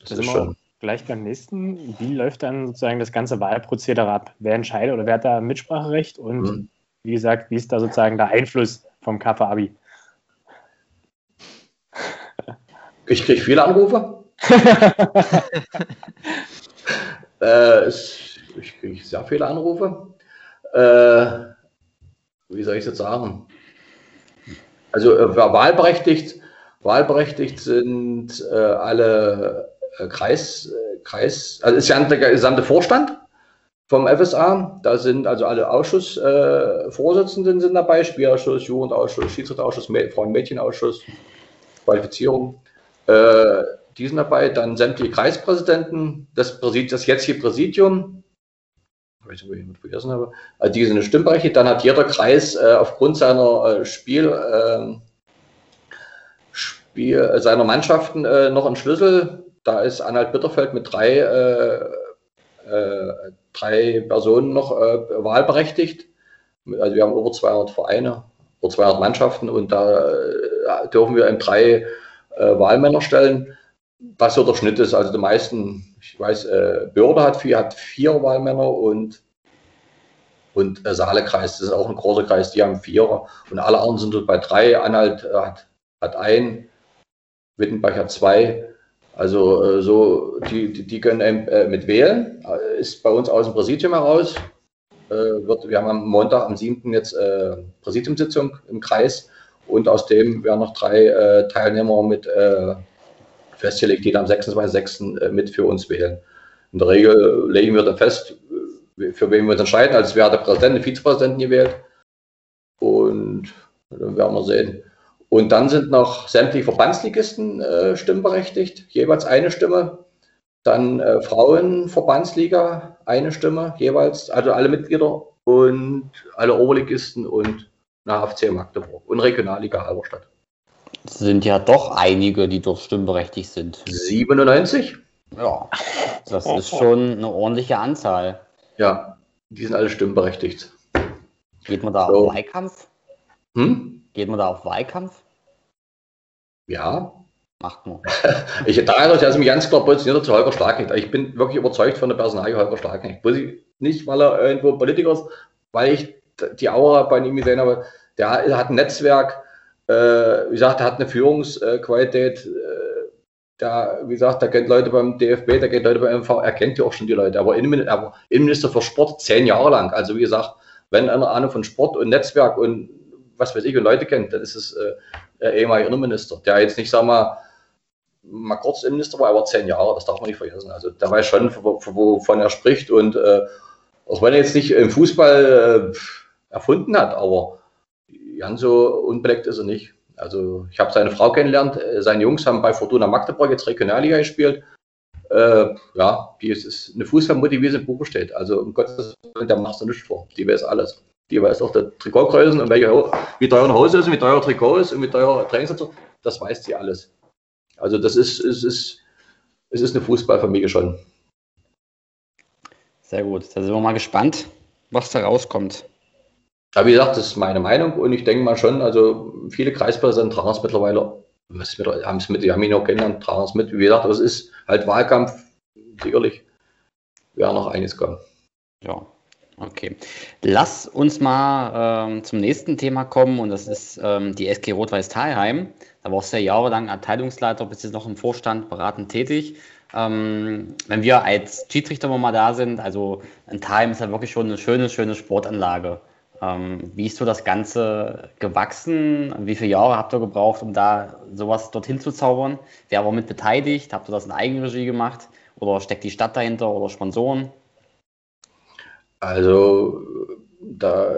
Das, das ist schon. Gleich beim nächsten, wie läuft dann sozusagen das ganze Wahlprozedere ab? Wer entscheidet oder wer hat da Mitspracherecht? Und mhm. wie gesagt, wie ist da sozusagen der Einfluss vom KVABI? Ich kriege viele Anrufe. äh, ich kriege sehr viele Anrufe. Äh, wie soll ich es jetzt sagen? Also äh, wahlberechtigt, wahlberechtigt sind äh, alle äh, Kreis, äh, Kreis, also ist ja der gesamte Vorstand vom FSA. Da sind also alle Ausschussvorsitzenden äh, sind dabei, Spielausschuss, Jugendausschuss, Schiedsrichterausschuss, Frauen- Mädchenausschuss, Qualifizierung. Äh, die sind dabei, dann sämtliche Kreispräsidenten, das, Präsid das jetzige Präsidium, ich weiß nicht, wo ich mit vergessen habe, also die sind stimmberechtigt. Dann hat jeder Kreis äh, aufgrund seiner äh, Spiel, ähm, Spiel, seiner Mannschaften noch einen Schlüssel da ist Anhalt Bitterfeld mit drei, äh, äh, drei Personen noch äh, wahlberechtigt. Also wir haben über 200 Vereine, über 200 Mannschaften und da äh, dürfen wir in drei äh, Wahlmänner stellen. Was so der Schnitt ist, also die meisten, ich weiß, äh, Börde hat vier, hat vier Wahlmänner und und äh, Saalekreis, das ist auch ein großer Kreis, die haben vier und alle anderen sind bei drei. Anhalt hat, hat ein, Wittenbach hat zwei also äh, so, die, die, die können äh, mit wählen, äh, ist bei uns aus dem Präsidium heraus. Wird, wir haben am Montag, am 7. jetzt äh, Präsidiumssitzung im Kreis und aus dem werden noch drei äh, Teilnehmer mit äh, festgelegt, die dann am 26.06. Äh, mit für uns wählen. In der Regel legen wir dann fest, für wen wir uns entscheiden. Es wird der Präsident, der Vizepräsidenten gewählt. Und dann werden wir sehen. Und dann sind noch sämtliche Verbandsligisten äh, stimmberechtigt, jeweils eine Stimme. Dann äh, Frauenverbandsliga, eine Stimme jeweils, also alle Mitglieder und alle Oberligisten und eine HFC Magdeburg und Regionalliga Halberstadt. Sind ja doch einige, die dort stimmberechtigt sind. 97? Ja, das ist schon eine ordentliche Anzahl. Ja, die sind alle stimmberechtigt. Geht man da so. auf Wahlkampf? Hm? Geht man da auf Wahlkampf? Ja. Macht man. ich, da erinnere ich also mich ganz klar positioniert zu Holger Starknecht. Ich bin wirklich überzeugt von der Personalie Holger Starknecht. Nicht, weil er irgendwo Politiker ist, weil ich die Aura bei ihm gesehen habe. Der hat ein Netzwerk, äh, wie gesagt, der hat eine Führungsqualität. Äh, der, wie gesagt, der kennt Leute beim DFB, der kennt Leute beim MV, er kennt ja auch schon die Leute. Aber Innenminister für Sport zehn Jahre lang. Also wie gesagt, wenn einer Ahnung von Sport und Netzwerk und was weiß ich, und Leute kennt, dann ist es äh, der Innenminister, der jetzt nicht, sag mal, mal kurz Innenminister war, aber zehn Jahre, das darf man nicht vergessen. Also der weiß schon, wovon er spricht und äh, auch wenn er jetzt nicht im Fußball äh, erfunden hat, aber ganz so unbeleckt ist er nicht. Also ich habe seine Frau kennengelernt, äh, seine Jungs haben bei Fortuna Magdeburg jetzt Regionalliga gespielt. Äh, ja, die ist, ist eine Fußballmotivierte Buche steht. Also um Gottes Willen, der machst du nichts vor. Die weiß alles. Die weiß auch der Trikotgrößen und welche, wie teuer eine Hose ist und wie teuer Trikot ist und wie teuer Trainingsanzug. Das weiß sie alles. Also das ist, ist, ist, es ist eine Fußballfamilie schon. Sehr gut. Da sind wir mal gespannt, was da rauskommt. Ja, wie gesagt, das ist meine Meinung und ich denke mal schon, also viele Kreispräsidenten tragen es mittlerweile, haben es mit, die haben ihn auch kennengelernt, tragen es mit. Wie gesagt, aber es ist halt Wahlkampf, sicherlich wäre noch eines kommen. Ja, okay. Lass uns mal ähm, zum nächsten Thema kommen und das ist ähm, die SG Rot-Weiß Talheim. Da warst du ja jahrelang Abteilungsleiter, bist jetzt noch im Vorstand beratend tätig. Ähm, wenn wir als Schiedsrichter mal da sind, also ein Talheim ist ja wirklich schon eine schöne, schöne Sportanlage. Ähm, wie ist so das Ganze gewachsen? Wie viele Jahre habt ihr gebraucht, um da sowas dorthin zu zaubern? Wer war mit beteiligt? Habt ihr das in Eigenregie gemacht? Oder steckt die Stadt dahinter oder Sponsoren? Also da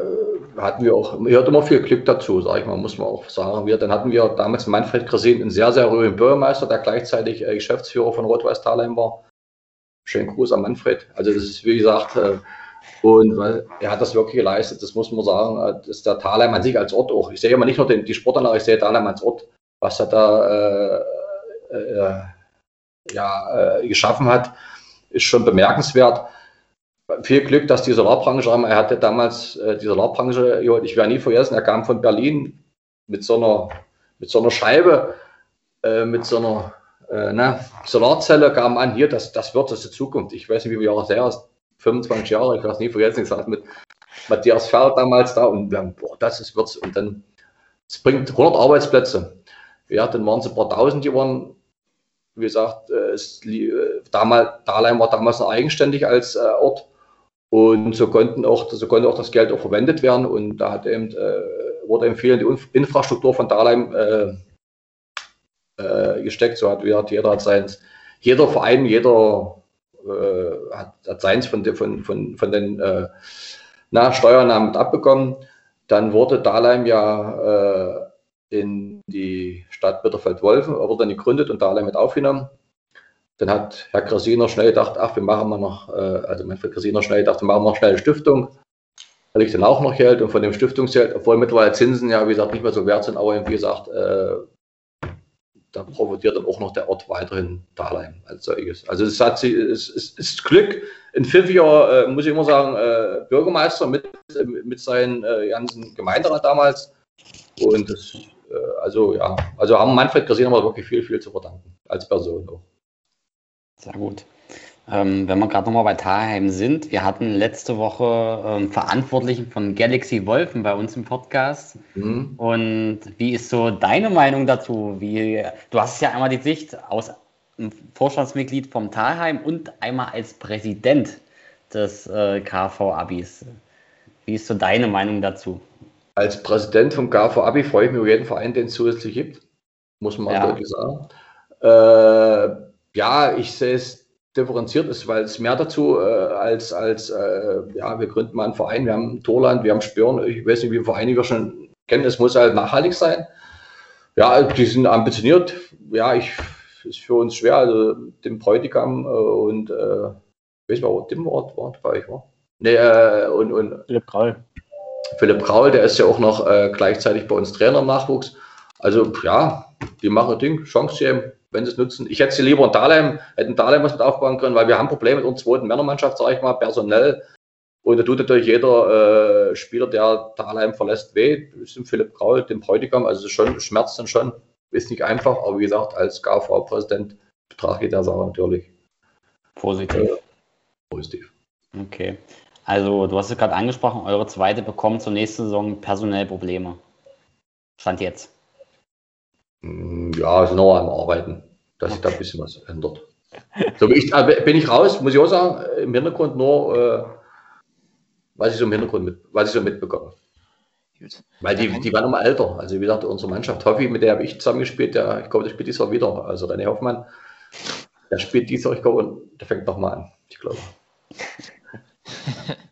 hatten wir auch, gehört immer viel Glück dazu, sage ich mal, muss man auch sagen. Wir, dann hatten wir damals Manfred Kresin, einen sehr, sehr rührigen Bürgermeister, der gleichzeitig äh, Geschäftsführer von Rot-Weiß Thalheim war. Schönen Gruß an Manfred. Also das ist, wie gesagt, äh, und weil er hat das wirklich geleistet, das muss man sagen, äh, dass der Thalheim an sich als Ort auch. Ich sehe immer nicht nur den, die Sportanlage, ich sehe Thalheim als Ort, was er da äh, äh, ja, äh, geschaffen hat, ist schon bemerkenswert. Viel Glück, dass die Solarbranche, er hatte damals äh, die Solarbranche, ich werde nie vergessen, er kam von Berlin mit so einer, mit so einer Scheibe, äh, mit so einer äh, ne, Solarzelle, kam an, hier, das, das wird das die Zukunft. Ich weiß nicht, wie viele Jahre her ist, 25 Jahre, ich weiß nie vergessen, ich saß mit Matthias Feld damals da und wir haben, boah, das ist wird's. Und dann, es bringt 100 Arbeitsplätze. Ja, dann waren es ein paar tausend geworden. Wie gesagt, äh, es, äh, damals, Dahlheim war damals noch eigenständig als äh, Ort. Und so konnten auch, so konnte auch das Geld auch verwendet werden. Und da hat eben, äh, wurde eben viel in die Infrastruktur von Dahlheim äh, äh, gesteckt. So hat, hat jeder hat sein, jeder Verein, jeder äh, hat, hat seins von, von, von, von den äh, na, Steuernahmen abbekommen. Dann wurde Dahlheim ja äh, in die Stadt Bitterfeld-Wolfen, wurde dann gegründet und Dahlheim mit aufgenommen. Dann hat Herr Krasiner schnell gedacht, ach, wir machen mal noch, äh, also Manfred Krasiner schnell gedacht, wir machen noch schnell eine Stiftung. Da liegt dann auch noch Geld und von dem Stiftungsgeld, obwohl mittlerweile Zinsen ja, wie gesagt, nicht mehr so wert sind, aber wie gesagt, äh, da profitiert dann auch noch der Ort weiterhin Dahlheim als solches. Also es, hat, es, es ist Glück, ein pfiffiger, äh, muss ich immer sagen, äh, Bürgermeister mit, mit seinen äh, ganzen Gemeinderat damals. Und das, äh, also ja, also haben Manfred wir wirklich viel, viel zu verdanken, als Person auch. Sehr gut. Ähm, wenn wir gerade nochmal bei Tarheim sind, wir hatten letzte Woche ähm, Verantwortlichen von Galaxy Wolfen bei uns im Podcast. Mhm. Und wie ist so deine Meinung dazu? Wie, du hast ja einmal die Sicht aus Vorstandsmitglied vom Talheim und einmal als Präsident des äh, KV-Abis. Wie ist so deine Meinung dazu? Als Präsident vom KV-Abi freue ich mich über jeden Verein, den es zusätzlich gibt. Muss man ja. deutlich sagen. Äh, ja, ich sehe es differenziert ist, weil es mehr dazu äh, als, als äh, ja, wir gründen mal einen Verein, wir haben Torland, wir haben Spüren, ich weiß nicht, wie viele Vereine wir schon kennen, es muss halt nachhaltig sein. Ja, die sind ambitioniert, ja, ich ist für uns schwer, also dem Bräutigam äh, und äh, weiß mal, dem Wort war bei euch, war? Nee, äh, und, und Philipp Graul. Philipp Graul, der ist ja auch noch äh, gleichzeitig bei uns Trainer im Nachwuchs. Also ja, die machen Ding, Chance geben, wenn sie es nutzen. Ich hätte sie lieber in Dahlheim, hätten Dahlheim was mit aufbauen können, weil wir haben Probleme mit unserer zweiten Männermannschaft, sage ich mal, personell. Und da tut natürlich jeder äh, Spieler, der Dahlheim verlässt, weh. Das ist Philipp Graul, dem Bräutigam, also schon, schmerzt dann schon. Ist nicht einfach, aber wie gesagt, als KV-Präsident betrachte ich der Sache natürlich positiv. Äh, positiv. Okay. Also, du hast es gerade angesprochen, eure zweite bekommt zur nächsten Saison personell Probleme. Stand jetzt. Hm, ja, ist noch am Arbeiten, dass sich da ein bisschen was ändert. So ich, äh, bin ich raus, muss ich auch sagen, im Hintergrund nur, äh, was ich so im Hintergrund mit, was ich so mitbekomme. Gut. Weil die, die waren immer älter. Also wie gesagt, unsere Mannschaft Hoffi, mit der habe ich zusammengespielt, der, ich glaube, der spielt Jahr wieder. Also René Hoffmann, der spielt Jahr, ich glaube, und der fängt nochmal an, ich glaube.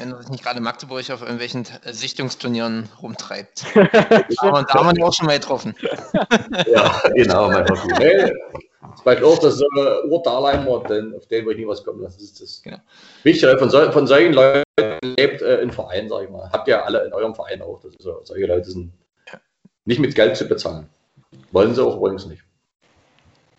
Wenn er sich nicht gerade Magdeburg auf irgendwelchen Sichtungsturnieren rumtreibt. da haben wir ihn auch schon mal getroffen. ja, genau, mein Hoffi. Nee, das weiß auch, dass so ein Urdarleimer, denn auf den will ich nie was kommen lassen. Das ist das genau. Wichtige. Von, so, von solchen Leuten lebt äh, ein Verein, sag ich mal. Habt ihr alle in eurem Verein auch. Das ist so, solche Leute sind nicht mit Geld zu bezahlen. Wollen sie auch übrigens nicht.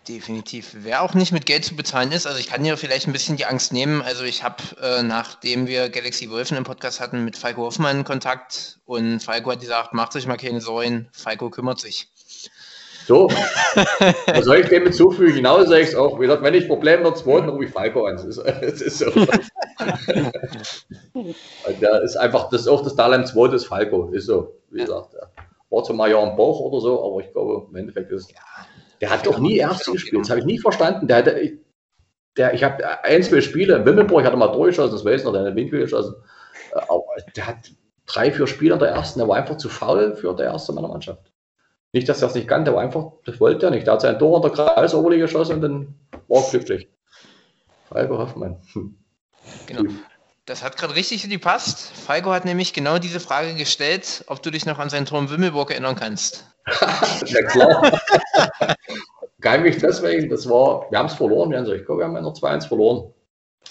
Definitiv. Wer auch nicht mit Geld zu bezahlen ist, also ich kann dir vielleicht ein bisschen die Angst nehmen. Also ich habe, äh, nachdem wir Galaxy Wolfen im Podcast hatten, mit Falco Hoffmann Kontakt und Falco hat gesagt, macht euch mal keine Sorgen, Falco kümmert sich. So, was soll ich dem hinzufügen? Genau sage ich es auch. Wie gesagt, wenn ich Probleme mit zweiten, rufe ich Falco an. Das ist, das ist so. der ist einfach, das ist auch das Dahlem 2 des Falco. Ist so, wie gesagt. Ja. War zwar mal ja ein Bauch oder so, aber ich glaube, im Endeffekt ist Der hat doch nie Erste gespielt. Das habe ich nie verstanden. Der hatte, der, ich habe ein, zwei Spiele, in Wimmelburg hat er mal durchgeschossen, das weiß ich noch, der hat Winkel geschossen. Äh, aber der hat drei, vier Spiele in der ersten, der war einfach zu faul für der erste meiner Mannschaft. Nicht, dass er es nicht kannte, aber einfach, das wollte er nicht. Er hat sein Tor unter Kreisoberliga geschossen und dann war er glücklich. Falco Hoffmann. Hm. Genau. Das hat gerade richtig gepasst. Falco hat nämlich genau diese Frage gestellt, ob du dich noch an seinen Turm Wimmelburg erinnern kannst. ja klar. Kein mich deswegen, das war, wir haben es verloren, wir ich glaube, wir haben in der 2-1 verloren.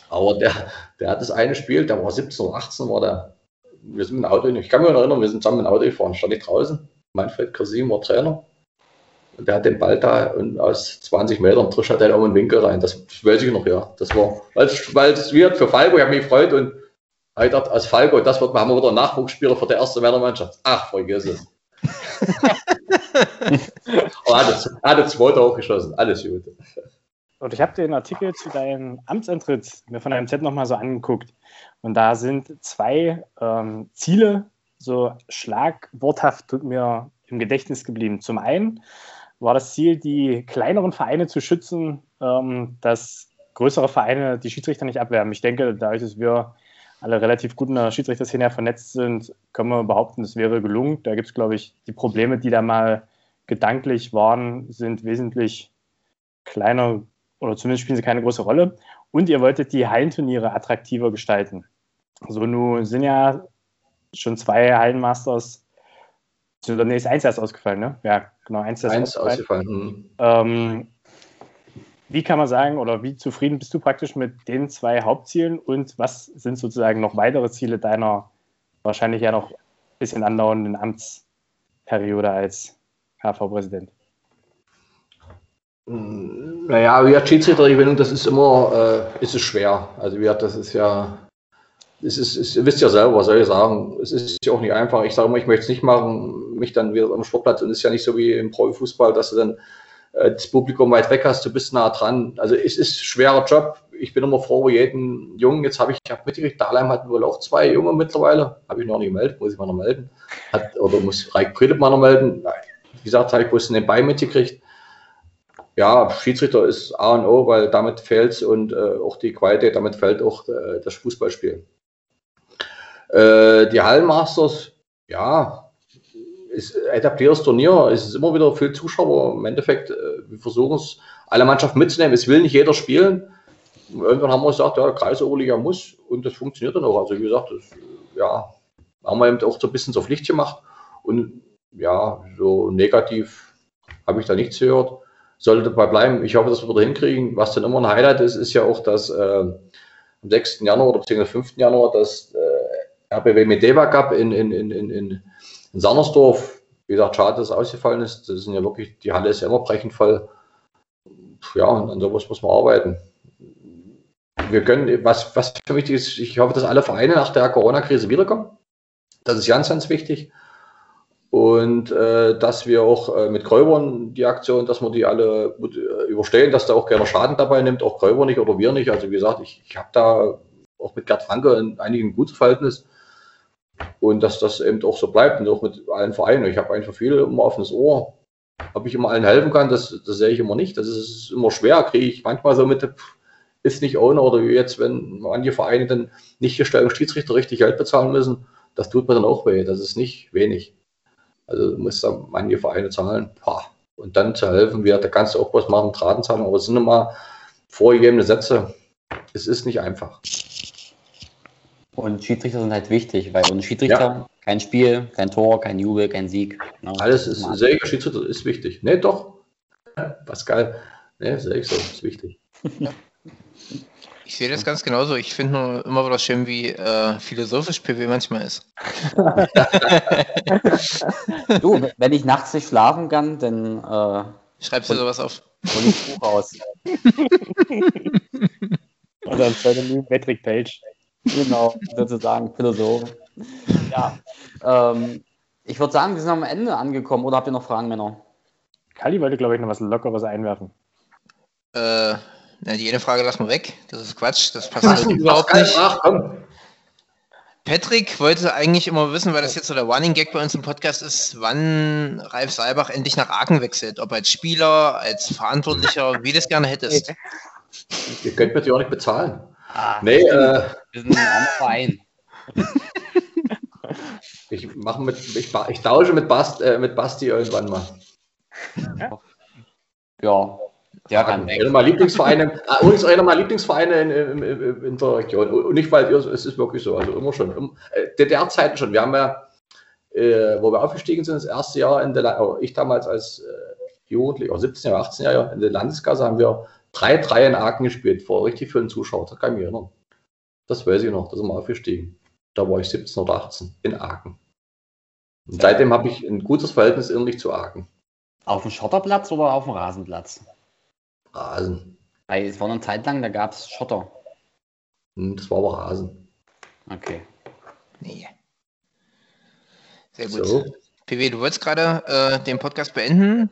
Aber der, der hat das eine Spiel, der war 17 oder 18, war der, wir sind mit dem Auto, ich kann mich erinnern, wir sind zusammen mit dem Auto gefahren, stand ich draußen Manfred Krasim war Trainer. Und der hat den Ball da und aus 20 Metern Trisch hat er um den Winkel rein. Das weiß ich noch, ja. Das war, weil es wird für Falco, ich habe mich gefreut und ich dachte, als Falco, das wird, haben wir wieder einen Nachwuchsspieler für die erste Männermannschaft. Ach, vergiss es. Aber er hat, er hat zweite auch geschossen. Alles gut. Und ich habe den Artikel zu deinem Amtsantritt mir von deinem Z nochmal so angeguckt. Und da sind zwei ähm, Ziele so schlagworthaft mir im Gedächtnis geblieben. Zum einen war das Ziel, die kleineren Vereine zu schützen, ähm, dass größere Vereine die Schiedsrichter nicht abwerben. Ich denke, dadurch, dass wir alle relativ gut in der Schiedsrichterszene vernetzt sind, können wir behaupten, es wäre gelungen. Da gibt es, glaube ich, die Probleme, die da mal gedanklich waren, sind wesentlich kleiner oder zumindest spielen sie keine große Rolle. Und ihr wolltet die Hallenturniere attraktiver gestalten. So nun sind ja schon zwei Hallenmasters. Nee, ist eins erst ausgefallen, ne? Ja, genau, eins eins ausgefallen. Mhm. Ähm, wie kann man sagen oder wie zufrieden bist du praktisch mit den zwei Hauptzielen und was sind sozusagen noch weitere Ziele deiner wahrscheinlich ja noch ein bisschen andauernden Amtsperiode als KV-Präsident? Naja, wie Schiedsrichtergewinnung, das ist immer, äh, ist es schwer. Also wie das ist ja es ist, es, ihr wisst ja selber, was soll ich sagen, es ist ja auch nicht einfach. Ich sage immer, ich möchte es nicht machen, mich dann wieder am Sportplatz und es ist ja nicht so wie im Profifußball, dass du dann äh, das Publikum weit weg hast, du bist nah dran. Also es ist schwerer Job. Ich bin immer froh jeden Jungen. Jetzt habe ich, ich hab mitgekriegt, Dahlheim hat wohl auch zwei Junge mittlerweile. Habe ich noch nicht gemeldet, muss ich mal noch melden. Hat, oder muss Reik Friedrich mal noch melden. Wie gesagt, habe ich bloß nebenbei mitgekriegt ja, Schiedsrichter ist A und O, weil damit fällt es und äh, auch die Qualität, damit fällt auch äh, das Fußballspiel. Äh, die Hallenmasters, ja, ist etabliertes Turnier, es ist immer wieder viel Zuschauer. Im Endeffekt, äh, wir versuchen es, alle Mannschaften mitzunehmen. Es will nicht jeder spielen. Irgendwann haben wir gesagt, ja, Kreisoberliga muss und das funktioniert dann auch. Also wie gesagt, das, ja, haben wir eben auch so ein bisschen zur Pflicht gemacht. Und ja, so negativ habe ich da nichts gehört. Sollte dabei bleiben. Ich hoffe, dass wir da hinkriegen. Was dann immer ein Highlight ist, ist ja auch, dass äh, am 6. Januar oder beziehungsweise 5. Januar das äh, RBW Medeva Cup in, in, in, in, in Sannersdorf. Wie gesagt, schade, dass es ausgefallen ist. Das sind ja wirklich, die Halle ist ja immer brechend voll. Ja, und an sowas muss man arbeiten. Wir können, was, was für mich ist, ich hoffe, dass alle Vereine nach der Corona-Krise wiederkommen. Das ist ganz, ganz wichtig. Und äh, dass wir auch äh, mit Kräubern die Aktion, dass wir die alle gut, äh, überstehen, dass da auch keiner Schaden dabei nimmt, auch Kräuber nicht oder wir nicht. Also wie gesagt, ich, ich habe da auch mit Gerd Franke in einigen gutes Verhältnis und dass das eben auch so bleibt und auch mit allen Vereinen. Ich habe einfach viel immer offenes Ohr. Ob ich immer allen helfen kann, das, das sehe ich immer nicht. Das ist immer schwer, kriege ich manchmal so mit, ist nicht ohne oder wie jetzt, wenn manche Vereine dann nicht gestellt Schiedsrichter richtig Geld bezahlen müssen, das tut mir dann auch weh. Das ist nicht wenig. Also du musst da manche Vereine zahlen. Boah. Und dann zu helfen, wir, da kannst du auch was machen, Drahtenzahlen, aber es sind immer vorgegebene Sätze. Es ist nicht einfach. Und Schiedsrichter sind halt wichtig, weil ohne Schiedsrichter ja. kein Spiel, kein Tor, kein Jubel, kein Sieg. Ja, Alles ist, sehr Schiedsrichter ist wichtig. Ne, doch. Pascal, ne, sehe ich so, ist wichtig. Ich sehe das ganz genauso. Ich finde nur immer wieder schön, wie äh, philosophisch PW manchmal ist. du, wenn ich nachts nicht schlafen kann, dann. Äh, Schreibst du sowas auf? Hol ich Buch raus. Oder ein Pseudonym Patrick Page. Genau, sozusagen Philosoph. Ja. Ähm, ich würde sagen, wir sind am Ende angekommen. Oder habt ihr noch Fragen, Männer? Kali wollte, glaube ich, noch was Lockeres einwerfen. Äh. Na, die eine Frage lassen wir weg. Das ist Quatsch. Das passt halt überhaupt nicht. Ach, komm. Patrick wollte eigentlich immer wissen, weil das jetzt so der Running Gag bei uns im Podcast ist, wann Ralf Seibach endlich nach Aachen wechselt. Ob als Spieler, als Verantwortlicher, wie du es gerne hättest. Ihr könnt mir die auch nicht bezahlen. Ah, nee, äh, wir sind ein armer Verein. ich, mache mit, ich, ich tausche mit, Bast, äh, mit Basti irgendwann mal. Ja, der kann weg. Einer meiner Lieblingsvereine, äh, übrigens einer meiner Lieblingsvereine in, in, in, der Region. Und nicht, weil es ist wirklich so, also immer schon. Äh, DDR-Zeiten schon. Wir haben ja, äh, wo wir aufgestiegen sind, das erste Jahr in der, oh, ich damals als äh, Jugendlicher, 17 Jahre, 18 Jahre in der Landeskasse haben wir 3-3 in Aachen gespielt, vor richtig vielen Zuschauern. Das kann ich mich erinnern. Das weiß ich noch, da sind wir aufgestiegen. Da war ich 17 oder 18 in Aachen. Und seitdem habe ich ein gutes Verhältnis innerlich zu Aachen. Auf dem Schotterplatz oder auf dem Rasenplatz? Rasen. Weil es war eine Zeit lang, da gab es Schotter. Hm, das war aber Rasen. Okay. Nee. Sehr gut. So. PW, du wolltest gerade äh, den Podcast beenden.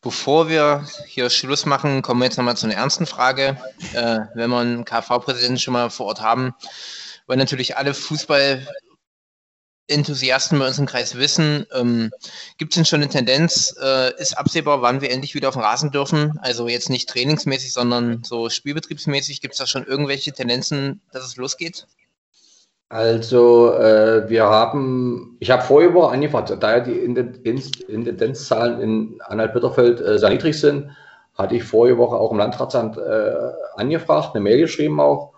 Bevor wir hier Schluss machen, kommen wir jetzt nochmal zu einer ernsten Frage. Äh, wenn wir einen KV-Präsidenten schon mal vor Ort haben, wollen natürlich alle Fußball Enthusiasten bei uns im Kreis wissen, ähm, gibt es denn schon eine Tendenz, äh, ist absehbar, wann wir endlich wieder auf den Rasen dürfen? Also jetzt nicht trainingsmäßig, sondern so spielbetriebsmäßig. Gibt es da schon irgendwelche Tendenzen, dass es losgeht? Also äh, wir haben, ich habe vorher über angefangen, da ja die Inzidenzzahlen in Anhalt-Bitterfeld äh, sehr niedrig sind, hatte ich vorige Woche auch im Landratsamt äh, angefragt, eine Mail geschrieben auch,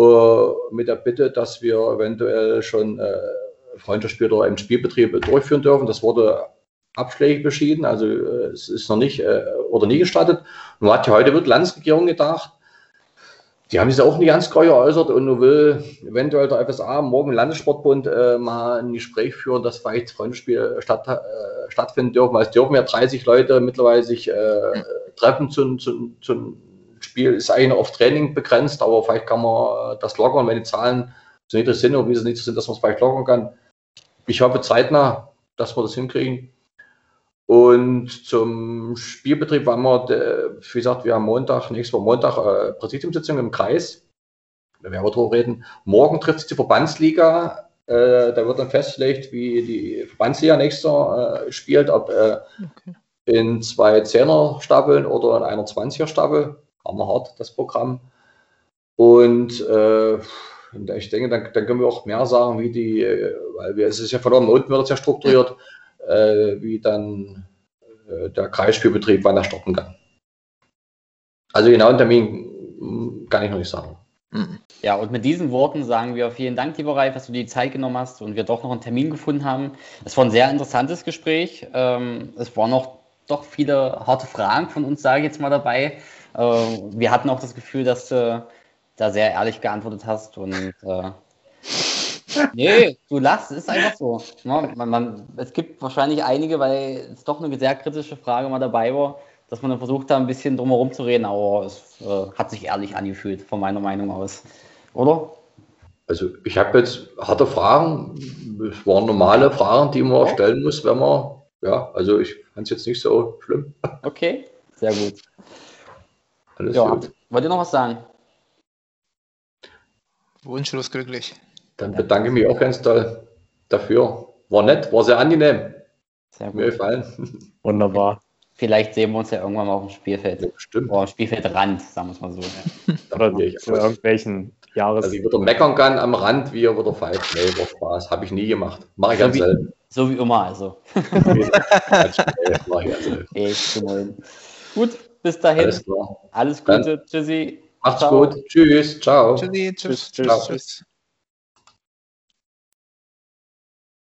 äh, mit der Bitte, dass wir eventuell schon äh, Freundschaftsspiel oder im Spielbetrieb durchführen dürfen. Das wurde abschlägig beschieden, also äh, es ist noch nicht äh, oder nie gestattet. Nun hat ja heute wird Landesregierung gedacht, die haben sich auch nicht ganz treu geäußert und nun will eventuell der FSA morgen Landessportbund äh, mal ein Gespräch führen, dass vielleicht Freundschaftsspiele statt, äh, stattfinden dürfen, weil es dürfen ja 30 Leute mittlerweile sich äh, treffen zum, zum, zum Spiel. Ist eigentlich auf Training begrenzt, aber vielleicht kann man das lockern, wenn die Zahlen so niedrig sind und wie sie niedrig sind, dass man es vielleicht lockern kann ich hoffe zeitnah, dass wir das hinkriegen. Und zum Spielbetrieb waren wir, wie gesagt, wir haben Montag, nächste Woche Montag, äh, Präsidiumssitzung im Kreis. Da werden wir drüber reden. Morgen trifft sich die Verbandsliga. Äh, da wird dann festgelegt, wie die Verbandsliga nächstes Jahr äh, spielt, ob äh, okay. in zwei Zehner-Staffeln oder in einer 20er-Staffel. Haben wir hart, das Programm. Und äh, ich denke, dann, dann, können wir auch mehr sagen, wie die, äh, weil wir, es ist ja von oben unten wird es ja strukturiert, äh, wie dann äh, der Kreisspielbetrieb, wann er starten kann. Also genau einen Termin kann ich noch nicht sagen. Mhm. Ja, und mit diesen Worten sagen wir vielen Dank, lieber Ralf, dass du die Zeit genommen hast und wir doch noch einen Termin gefunden haben. Es war ein sehr interessantes Gespräch. Ähm, es waren noch doch viele harte Fragen von uns, sage ich jetzt mal dabei. Äh, wir hatten auch das Gefühl, dass du da sehr ehrlich geantwortet hast und äh, nee, du lachst, ist einfach so. Ja, man, man, es gibt wahrscheinlich einige, weil es doch eine sehr kritische Frage mal dabei war, dass man dann versucht, da ein bisschen drumherum zu reden, aber es äh, hat sich ehrlich angefühlt, von meiner Meinung aus. Oder? Also ich habe jetzt harte Fragen, es waren normale Fragen, die man ja. stellen muss, wenn man, ja, also ich fand es jetzt nicht so schlimm. Okay, sehr gut. Alles ja, gut. Wollt ihr noch was sagen? Wunschlos glücklich. Dann bedanke ich mich auch ganz toll dafür. War nett, war sehr angenehm. Sehr gut. Mir gefallen. Wunderbar. Vielleicht sehen wir uns ja irgendwann mal auf dem Spielfeld. Ja, stimmt. Oder am Spielfeldrand, sagen wir es mal so. Oder zu irgendwelchen Jahres. Also ich wieder meckern kann am Rand, wie er wieder pfeift. Nee, war Spaß. Habe ich nie gemacht. Mache ich So ganz wie- selten. So wie immer, also. Gemein. Gut, bis dahin. Alles klar. Alles Gute. Tschüssi. Macht's Ciao. gut. Tschüss. Ciao. Tschüssi, tschüss, Tschüss, tschüss, tschüss. tschüss.